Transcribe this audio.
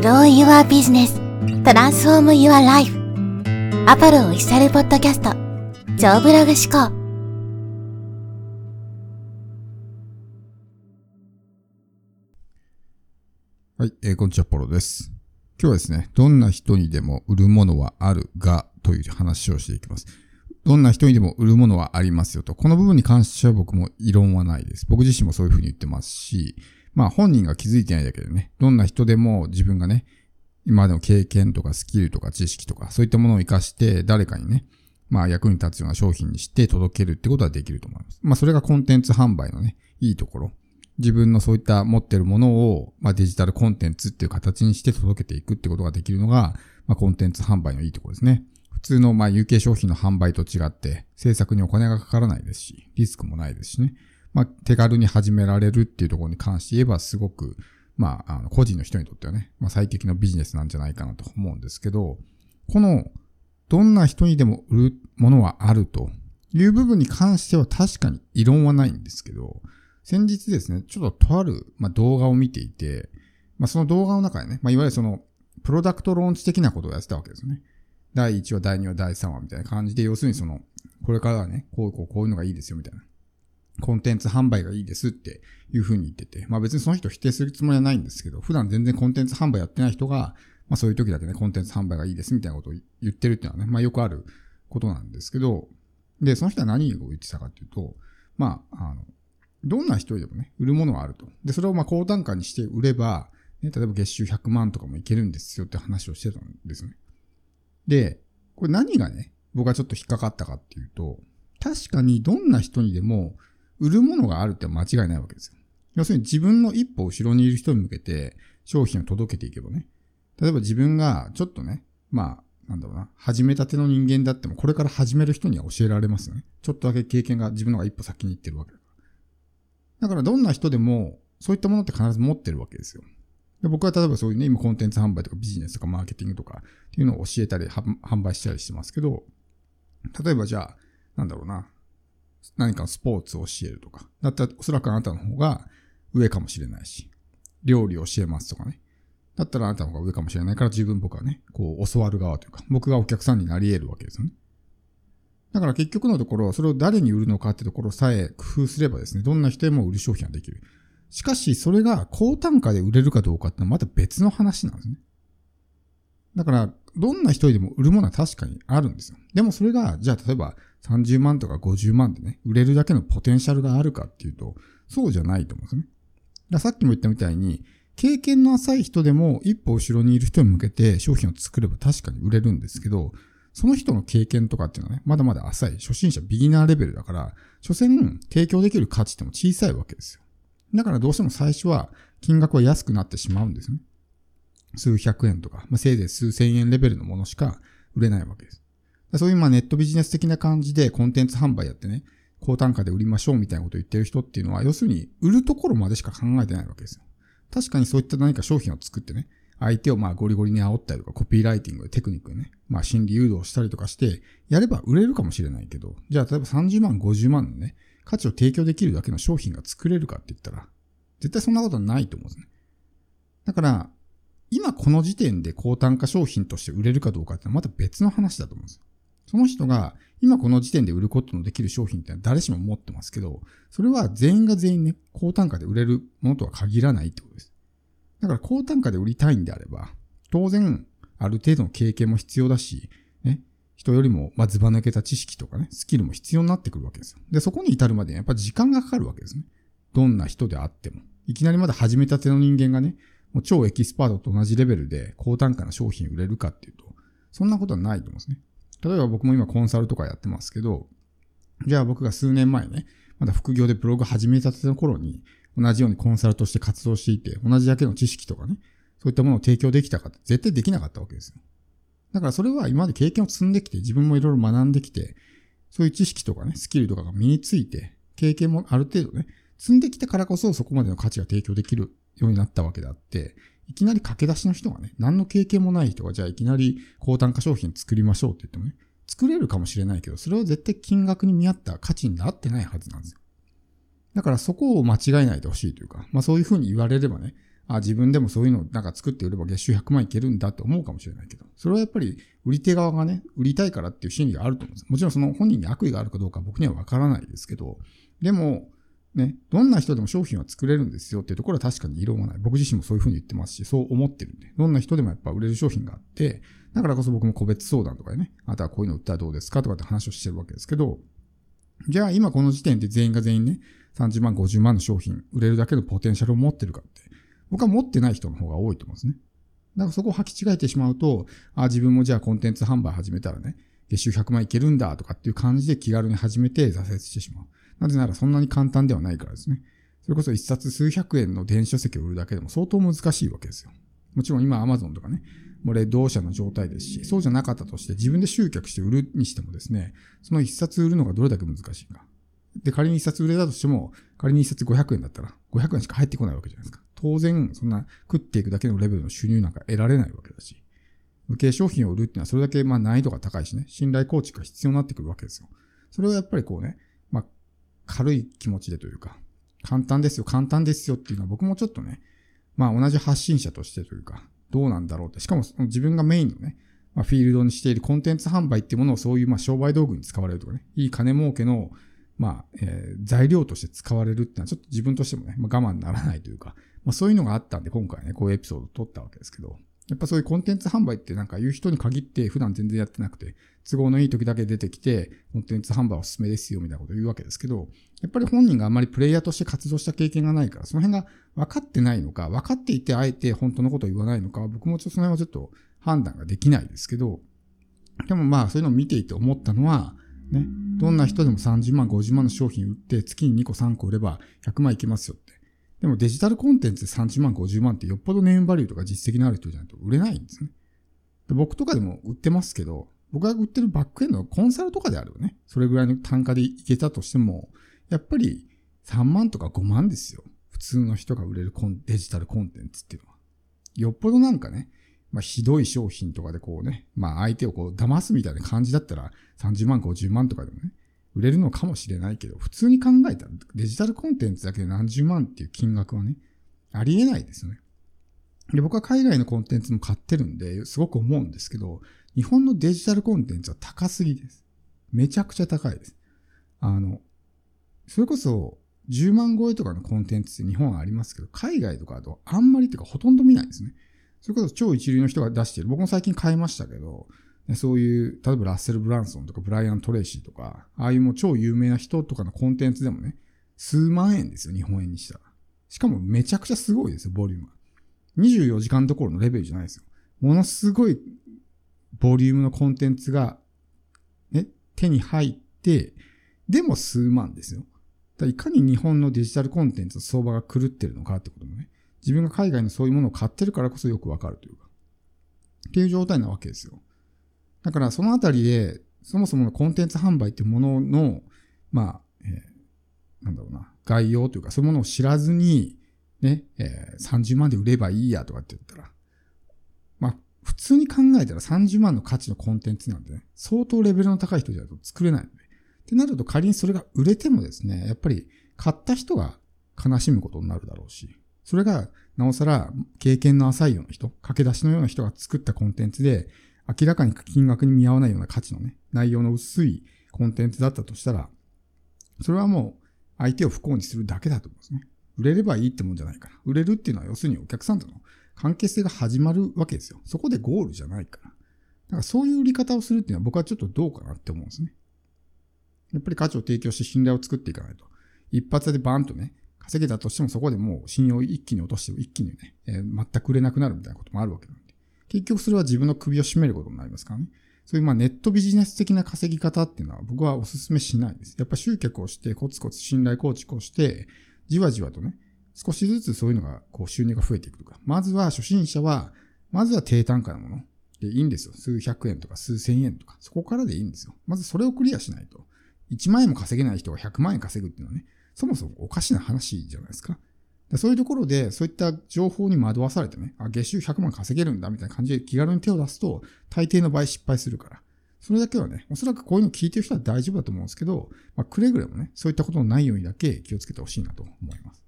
Grow Your Business Transform Your Life アポロオフィシャルポッドキャスト超ブログ思考はい、えー、こんにちは、ポロです。今日はですね、どんな人にでも売るものはあるがという話をしていきます。どんな人にでも売るものはありますよと。この部分に関しては僕も異論はないです。僕自身もそういうふうに言ってますし、まあ本人が気づいてないだけでね、どんな人でも自分がね、今までの経験とかスキルとか知識とか、そういったものを活かして誰かにね、まあ役に立つような商品にして届けるってことはできると思います。まあそれがコンテンツ販売のね、いいところ。自分のそういった持ってるものを、まあデジタルコンテンツっていう形にして届けていくってことができるのが、まあコンテンツ販売のいいところですね。普通のまあ有形商品の販売と違って、制作にお金がかからないですし、リスクもないですしね。まあ、手軽に始められるっていうところに関して言えばすごく、まあ、あの個人の人にとってはね、まあ、最適のビジネスなんじゃないかなと思うんですけど、この、どんな人にでも売るものはあるという部分に関しては確かに異論はないんですけど、先日ですね、ちょっととある、ま、動画を見ていて、まあ、その動画の中でね、まあ、いわゆるその、プロダクトローンチ的なことをやってたわけですね。第1話、第2話、第3話みたいな感じで、要するにその、これからはね、こうこうこういうのがいいですよみたいな。コンテンツ販売がいいですっていうふうに言ってて、まあ別にその人否定するつもりはないんですけど、普段全然コンテンツ販売やってない人が、まあそういう時だけね、コンテンツ販売がいいですみたいなことを言ってるっていうのはね、まあよくあることなんですけど、で、その人は何を言ってたかっていうと、まあ、あの、どんな人でもね、売るものはあると。で、それをまあ高単価にして売れば、ね、例えば月収100万とかもいけるんですよって話をしてたんですね。で、これ何がね、僕はちょっと引っかかったかっていうと、確かにどんな人にでも売るものがあるって間違いないわけですよ。要するに自分の一歩後ろにいる人に向けて商品を届けていけばね。例えば自分がちょっとね、まあ、なんだろうな、始めたての人間だってもこれから始める人には教えられますよね。ちょっとだけ経験が自分のが一歩先に行ってるわけだから。だからどんな人でもそういったものって必ず持ってるわけですよ。で僕は例えばそういうね、今コンテンツ販売とかビジネスとかマーケティングとかっていうのを教えたり販売したりしてますけど、例えばじゃあ、なんだろうな、何かスポーツを教えるとか。だったらおそらくあなたの方が上かもしれないし、料理を教えますとかね。だったらあなたの方が上かもしれないから自分僕はね、こう教わる側というか、僕がお客さんになり得るわけですよね。だから結局のところ、それを誰に売るのかってところさえ工夫すればですね、どんな人でも売る商品ができる。しかし、それが高単価で売れるかどうかってのはまた別の話なんですね。だから、どんな人でも売るものは確かにあるんですよ。でもそれが、じゃあ例えば30万とか50万でね、売れるだけのポテンシャルがあるかっていうと、そうじゃないと思うんですね。ださっきも言ったみたいに、経験の浅い人でも一歩後ろにいる人に向けて商品を作れば確かに売れるんですけど、その人の経験とかっていうのはね、まだまだ浅い、初心者、ビギナーレベルだから、所詮提供できる価値っても小さいわけですよ。だからどうしても最初は金額は安くなってしまうんですね。数百円とか、まあ、せいぜい数千円レベルのものしか売れないわけです。そういうまあネットビジネス的な感じでコンテンツ販売やってね、高単価で売りましょうみたいなことを言ってる人っていうのは、要するに売るところまでしか考えてないわけですよ。確かにそういった何か商品を作ってね、相手をまあゴリゴリに煽ったりとか、コピーライティングでテクニックでね、まあ心理誘導したりとかして、やれば売れるかもしれないけど、じゃあ例えば30万、50万のね、価値を提供できるだけの商品が作れるかって言ったら、絶対そんなことはないと思うんですね。だから、今この時点で高単価商品として売れるかどうかってまた別の話だと思うんですよ。その人が今この時点で売ることのできる商品って誰しも持ってますけど、それは全員が全員ね、高単価で売れるものとは限らないってことです。だから高単価で売りたいんであれば、当然ある程度の経験も必要だし、ね、人よりもまずば抜けた知識とかね、スキルも必要になってくるわけですよ。で、そこに至るまでやっぱ時間がかかるわけですね。どんな人であっても。いきなりまだ始めたての人間がね、もう超エキスパートと同じレベルで高単価な商品売れるかっていうと、そんなことはないと思うんですね。例えば僕も今コンサルとかやってますけど、じゃあ僕が数年前ね、まだ副業でブログ始めたての頃に、同じようにコンサルとして活動していて、同じだけの知識とかね、そういったものを提供できたかって絶対できなかったわけですよ。だからそれは今まで経験を積んできて、自分もいろいろ学んできて、そういう知識とかね、スキルとかが身について、経験もある程度ね、積んできたからこそそこまでの価値が提供できるようになったわけであって、いきなり駆け出しの人がね、何の経験もない人が、じゃあいきなり高単価商品作りましょうって言ってもね、作れるかもしれないけど、それは絶対金額に見合った価値になってないはずなんですよ。だからそこを間違えないでほしいというか、まあそういうふうに言われればね、あ、自分でもそういうのをなんか作って売れば月収100万いけるんだって思うかもしれないけど、それはやっぱり売り手側がね、売りたいからっていう心理があると思うんです。もちろんその本人に悪意があるかどうか僕にはわからないですけど、でも、ね、どんな人でも商品は作れるんですよっていうところは確かに異論はない。僕自身もそういうふうに言ってますし、そう思ってるんで。どんな人でもやっぱ売れる商品があって、だからこそ僕も個別相談とかでね、あとはこういうの売ったらどうですかとかって話をしてるわけですけど、じゃあ今この時点で全員が全員ね、30万、50万の商品売れるだけのポテンシャルを持ってるかって、僕は持ってない人の方が多いと思うんですね。だからそこを履き違えてしまうと、あ自分もじゃあコンテンツ販売始めたらね、月収100万いけるんだとかっていう感じで気軽に始めて挫折してしまう。なぜならそんなに簡単ではないからですね。それこそ一冊数百円の電子書籍を売るだけでも相当難しいわけですよ。もちろん今 Amazon とかね、もうレッドオーシャンの状態ですし、そうじゃなかったとして自分で集客して売るにしてもですね、その一冊売るのがどれだけ難しいか。で、仮に一冊売れたとしても、仮に一冊500円だったら、500円しか入ってこないわけじゃないですか。当然、そんな食っていくだけのレベルの収入なんか得られないわけだし。無形商品を売るっていうのはそれだけまあ難易度が高いしね、信頼構築が必要になってくるわけですよ。それをやっぱりこうね、軽い気持ちでというか、簡単ですよ、簡単ですよっていうのは僕もちょっとね、まあ同じ発信者としてというか、どうなんだろうって。しかも自分がメインのね、まあ、フィールドにしているコンテンツ販売っていうものをそういうまあ商売道具に使われるとかね、いい金儲けのまあ、えー、材料として使われるっていうのはちょっと自分としてもね、まあ、我慢ならないというか、まあそういうのがあったんで今回ね、こういうエピソードを撮ったわけですけど、やっぱそういうコンテンツ販売ってなんか言う人に限って普段全然やってなくて、都合のいい時だけ出てきて、コンテンツ販売おすすめですよみたいなことを言うわけですけど、やっぱり本人があんまりプレイヤーとして活動した経験がないから、その辺が分かってないのか、分かっていてあえて本当のことを言わないのか、僕もちょっとその辺はちょっと判断ができないですけど、でもまあそういうのを見ていて思ったのは、ね、どんな人でも30万、50万の商品売って月に2個3個売れば100万いけますよって。でもデジタルコンテンツで30万、50万ってよっぽどネームバリューとか実績のある人じゃないと売れないんですね。で僕とかでも売ってますけど、僕が売ってるバックエンドのコンサルとかであればね、それぐらいの単価でいけたとしても、やっぱり3万とか5万ですよ。普通の人が売れるコンデジタルコンテンツっていうのは。よっぽどなんかね、まあ、ひどい商品とかでこうね、まあ相手をこう騙すみたいな感じだったら30万、50万とかでもね、売れるのかもしれないけど、普通に考えたらデジタルコンテンツだけで何十万っていう金額はね、ありえないですよね。で、僕は海外のコンテンツも買ってるんで、すごく思うんですけど、日本のデジタルコンテンツは高すぎです。めちゃくちゃ高いです。あの、それこそ10万超えとかのコンテンツって日本はありますけど、海外とかだとあんまりっていうかほとんど見ないですね。それこそ超一流の人が出してる。僕も最近買いましたけど、そういう、例えばラッセル・ブランソンとかブライアン・トレイシーとか、ああいうもう超有名な人とかのコンテンツでもね、数万円ですよ、日本円にしたら。しかもめちゃくちゃすごいですよ、ボリュームは。24時間どころのレベルじゃないですよ。ものすごいボリュームのコンテンツが、ね、手に入って、でも数万ですよ。だいかに日本のデジタルコンテンツの相場が狂ってるのかってこともね、自分が海外のそういうものを買ってるからこそよくわかるというか、っていう状態なわけですよ。だからそのあたりで、そもそものコンテンツ販売ってものの、まあ、えー、なんだろうな、概要というか、そういうものを知らずに、ね、えー、30万で売ればいいやとかって言ったら、まあ、普通に考えたら30万の価値のコンテンツなんでね、相当レベルの高い人じゃないと作れないので。ってなると仮にそれが売れてもですね、やっぱり買った人が悲しむことになるだろうし、それが、なおさら、経験の浅いような人、駆け出しのような人が作ったコンテンツで、明らかに金額に見合わないような価値のね、内容の薄いコンテンツだったとしたら、それはもう、相手を不幸にするだけだと思うんですね。売れればいいってもんじゃないから。売れるっていうのは、要するにお客さんとの関係性が始まるわけですよ。そこでゴールじゃないから。だからそういう売り方をするっていうのは僕はちょっとどうかなって思うんですね。やっぱり価値を提供して信頼を作っていかないと。一発でバーンとね、稼げたとしてもそこでもう信用を一気に落として一気にね、えー、全く売れなくなるみたいなこともあるわけなんで。結局それは自分の首を絞めることになりますからね。そういうまあネットビジネス的な稼ぎ方っていうのは僕はお勧めしないです。やっぱ集客をしてコツコツ信頼構築をして、じわじわとね、少しずつそういうのがこう収入が増えていくとか。まずは初心者は、まずは低単価なものでいいんですよ。数百円とか数千円とか。そこからでいいんですよ。まずそれをクリアしないと。1万円も稼げない人が100万円稼ぐっていうのはね、そもそもおかしな話じゃないですか。そういうところで、そういった情報に惑わされてね、あ、月収100万稼げるんだみたいな感じで気軽に手を出すと、大抵の場合失敗するから。それだけはね、おそらくこういうの聞いてる人は大丈夫だと思うんですけど、まあ、くれぐれもね、そういったことのないようにだけ気をつけてほしいなと思います。